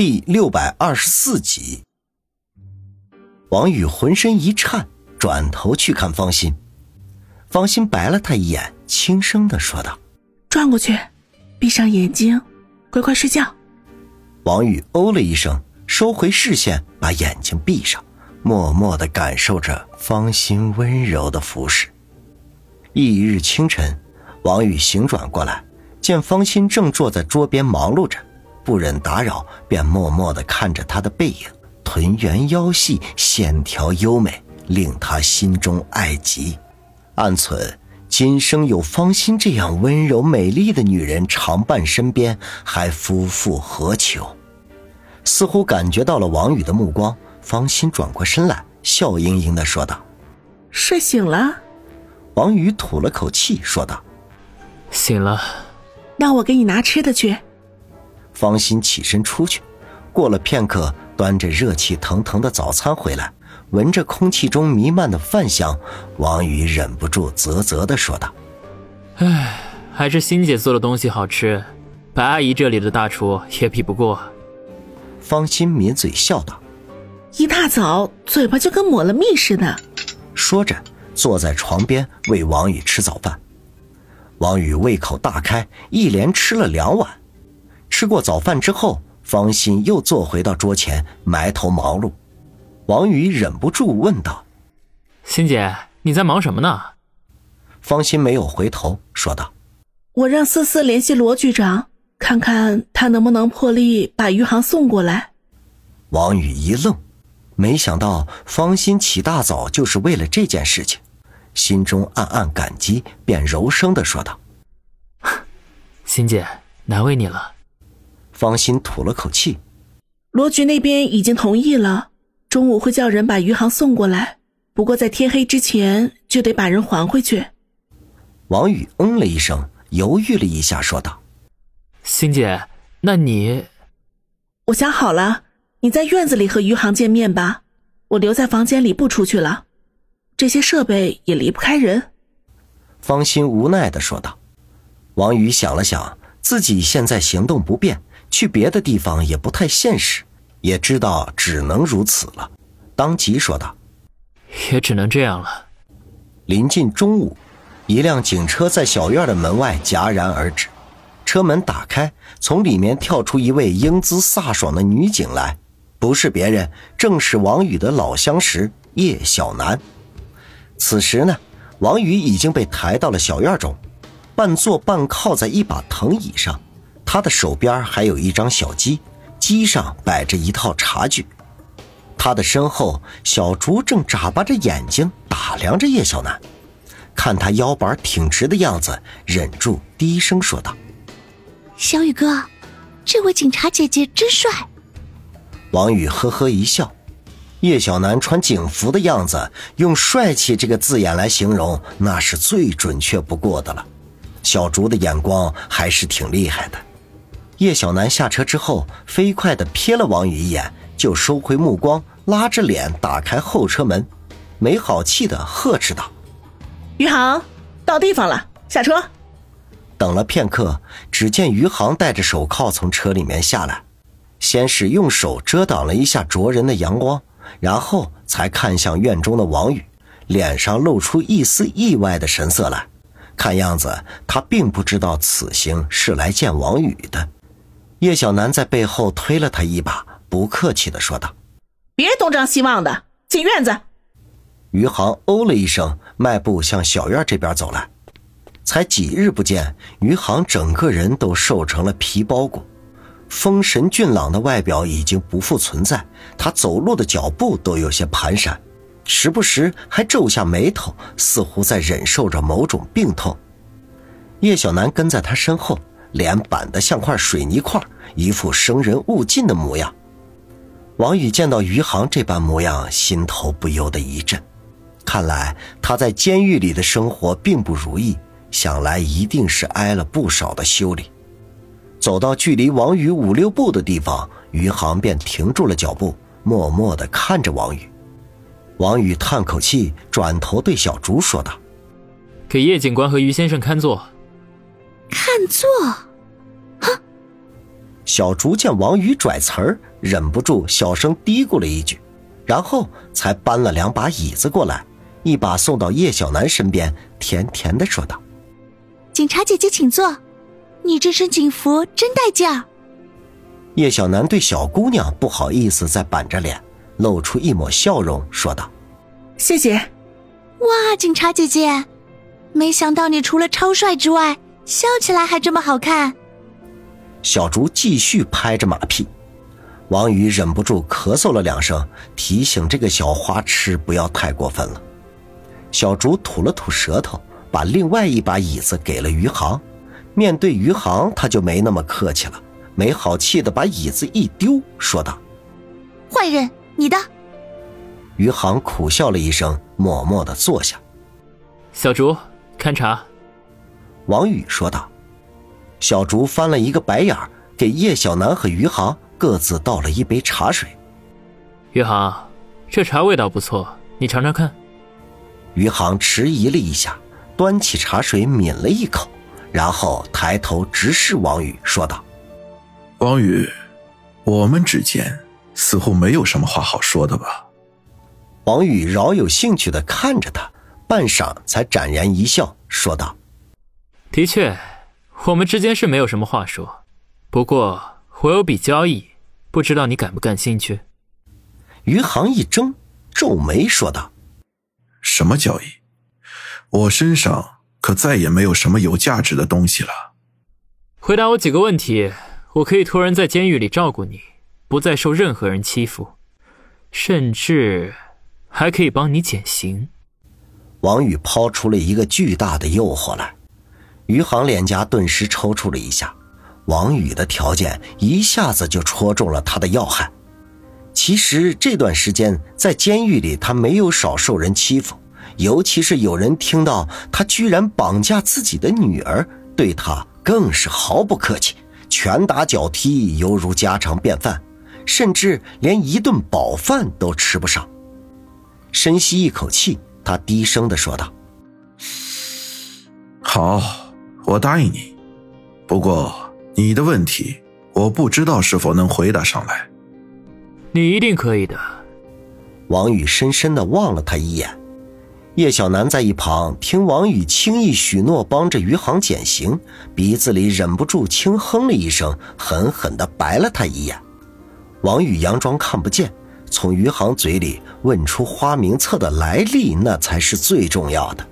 第六百二十四集，王宇浑身一颤，转头去看方心。方心白了他一眼，轻声的说道：“转过去，闭上眼睛，乖乖睡觉。”王宇哦了一声，收回视线，把眼睛闭上，默默的感受着方心温柔的服侍。翌日清晨，王宇醒转过来，见方心正坐在桌边忙碌着。不忍打扰，便默默地看着她的背影，臀圆腰细，线条优美，令他心中爱极。暗忖：今生有芳心这样温柔美丽的女人常伴身边，还夫复何求？似乎感觉到了王宇的目光，方心转过身来，笑盈盈地说道：“睡醒了。”王宇吐了口气，说道：“醒了。”那我给你拿吃的去。方心起身出去，过了片刻，端着热气腾腾的早餐回来，闻着空气中弥漫的饭香，王宇忍不住啧啧的说道：“唉，还是欣姐做的东西好吃，白阿姨这里的大厨也比不过。”方心抿嘴笑道：“一大早嘴巴就跟抹了蜜似的。”说着，坐在床边喂王宇吃早饭。王宇胃口大开，一连吃了两碗。吃过早饭之后，方心又坐回到桌前，埋头忙碌。王宇忍不住问道：“欣姐，你在忙什么呢？”方心没有回头，说道：“我让思思联系罗局长，看看他能不能破例把余杭送过来。”王宇一愣，没想到方心起大早就是为了这件事情，心中暗暗感激，便柔声的说道：“ 欣姐，难为你了。”方心吐了口气，罗局那边已经同意了，中午会叫人把余杭送过来，不过在天黑之前就得把人还回去。王宇嗯了一声，犹豫了一下，说道：“欣姐，那你……我想好了，你在院子里和余杭见面吧，我留在房间里不出去了，这些设备也离不开人。”方心无奈的说道。王宇想了想，自己现在行动不便。去别的地方也不太现实，也知道只能如此了，当即说道：“也只能这样了。”临近中午，一辆警车在小院的门外戛然而止，车门打开，从里面跳出一位英姿飒爽的女警来，不是别人，正是王宇的老相识叶小楠。此时呢，王宇已经被抬到了小院中，半坐半靠在一把藤椅上。他的手边还有一张小机，机上摆着一套茶具。他的身后，小竹正眨巴着眼睛打量着叶小楠，看他腰板挺直的样子，忍住低声说道：“小雨哥，这位警察姐姐真帅。”王宇呵呵一笑，叶小楠穿警服的样子，用“帅气”这个字眼来形容，那是最准确不过的了。小竹的眼光还是挺厉害的。叶小楠下车之后，飞快地瞥了王宇一眼，就收回目光，拉着脸打开后车门，没好气地呵斥道：“余杭，到地方了，下车。”等了片刻，只见余杭戴着手铐从车里面下来，先是用手遮挡了一下灼人的阳光，然后才看向院中的王宇，脸上露出一丝意外的神色来，看样子他并不知道此行是来见王宇的。叶小楠在背后推了他一把，不客气的说道：“别东张西望的，进院子。”余杭哦了一声，迈步向小院这边走来。才几日不见，余杭整个人都瘦成了皮包骨，风神俊朗的外表已经不复存在。他走路的脚步都有些蹒跚，时不时还皱下眉头，似乎在忍受着某种病痛。叶小楠跟在他身后。脸板得像块水泥块，一副生人勿近的模样。王宇见到余杭这般模样，心头不由得一震。看来他在监狱里的生活并不如意，想来一定是挨了不少的修理。走到距离王宇五六步的地方，余杭便停住了脚步，默默地看着王宇。王宇叹口气，转头对小竹说道：“给叶警官和余先生看座。”看座，哼！小竹见王宇拽词儿，忍不住小声嘀咕了一句，然后才搬了两把椅子过来，一把送到叶小楠身边，甜甜的说道：“警察姐姐，请坐。你这身警服真带劲儿。”叶小楠对小姑娘不好意思，再板着脸，露出一抹笑容，说道：“谢谢。”哇，警察姐姐，没想到你除了超帅之外，笑起来还这么好看。小竹继续拍着马屁，王宇忍不住咳嗽了两声，提醒这个小花痴不要太过分了。小竹吐了吐舌头，把另外一把椅子给了余杭。面对余杭，他就没那么客气了，没好气的把椅子一丢，说道：“坏人，你的。”余杭苦笑了一声，默默的坐下。小竹，看茶。王宇说道。小竹翻了一个白眼儿给叶小楠和余杭各自倒了一杯茶水。余杭，这茶味道不错，你尝尝看。余杭迟疑了一下，端起茶水抿了一口，然后抬头直视王宇，说道：“王宇，我们之间似乎没有什么话好说的吧？”王宇饶有兴趣的看着他，半晌才展然一笑，说道：“的确。”我们之间是没有什么话说，不过我有笔交易，不知道你感不感兴趣？余杭一怔，皱眉说道：“什么交易？我身上可再也没有什么有价值的东西了。回答我几个问题，我可以托人在监狱里照顾你，不再受任何人欺负，甚至还可以帮你减刑。”王宇抛出了一个巨大的诱惑来。余杭脸颊顿时抽搐了一下，王宇的条件一下子就戳中了他的要害。其实这段时间在监狱里，他没有少受人欺负，尤其是有人听到他居然绑架自己的女儿，对他更是毫不客气，拳打脚踢犹如家常便饭，甚至连一顿饱饭都吃不上。深吸一口气，他低声的说道：“好。”我答应你，不过你的问题我不知道是否能回答上来。你一定可以的。王宇深深的望了他一眼。叶小楠在一旁听王宇轻易许诺帮着余杭减刑，鼻子里忍不住轻哼了一声，狠狠的白了他一眼。王宇佯装看不见，从余杭嘴里问出花名册的来历，那才是最重要的。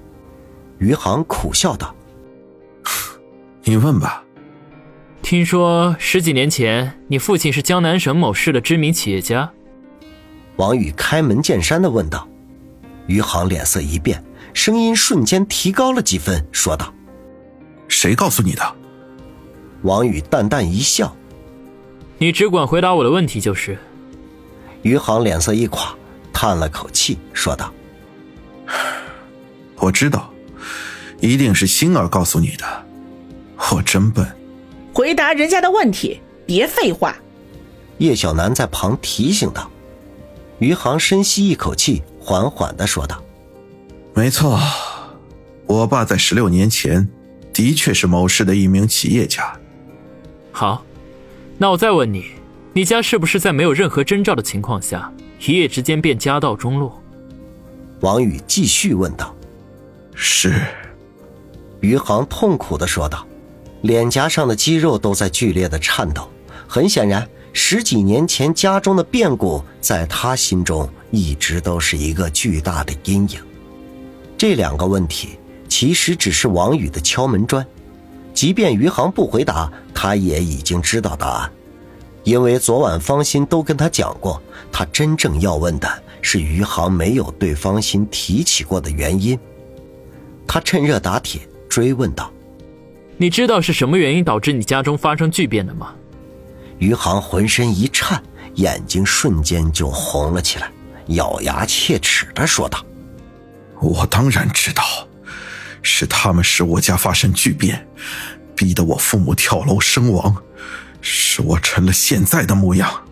余杭苦笑道。你问吧。听说十几年前，你父亲是江南省某市的知名企业家。王宇开门见山的问道。余杭脸色一变，声音瞬间提高了几分，说道：“谁告诉你的？”王宇淡淡一笑：“你只管回答我的问题就是。”余杭脸色一垮，叹了口气，说道：“我知道，一定是星儿告诉你的。”我真笨，回答人家的问题，别废话。叶小楠在旁提醒道。余杭深吸一口气，缓缓的说道：“没错，我爸在十六年前的确是某市的一名企业家。”好，那我再问你，你家是不是在没有任何征兆的情况下，一夜之间便家道中落？王宇继续问道。是。余杭痛苦的说道。脸颊上的肌肉都在剧烈的颤抖，很显然，十几年前家中的变故在他心中一直都是一个巨大的阴影。这两个问题其实只是王宇的敲门砖，即便余杭不回答，他也已经知道答案，因为昨晚方心都跟他讲过，他真正要问的是余杭没有对方心提起过的原因。他趁热打铁追问道。你知道是什么原因导致你家中发生巨变的吗？余杭浑身一颤，眼睛瞬间就红了起来，咬牙切齿的说道：“我当然知道，是他们使我家发生巨变，逼得我父母跳楼身亡，使我成了现在的模样。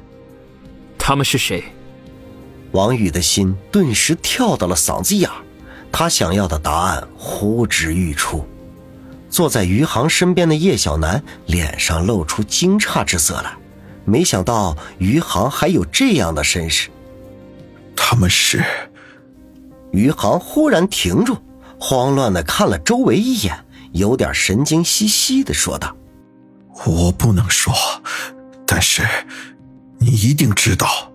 他们是谁？”王宇的心顿时跳到了嗓子眼儿，他想要的答案呼之欲出。坐在余杭身边的叶小楠脸上露出惊诧之色来，没想到余杭还有这样的身世。他们是？余杭忽然停住，慌乱的看了周围一眼，有点神经兮兮的说道：“我不能说，但是你一定知道。”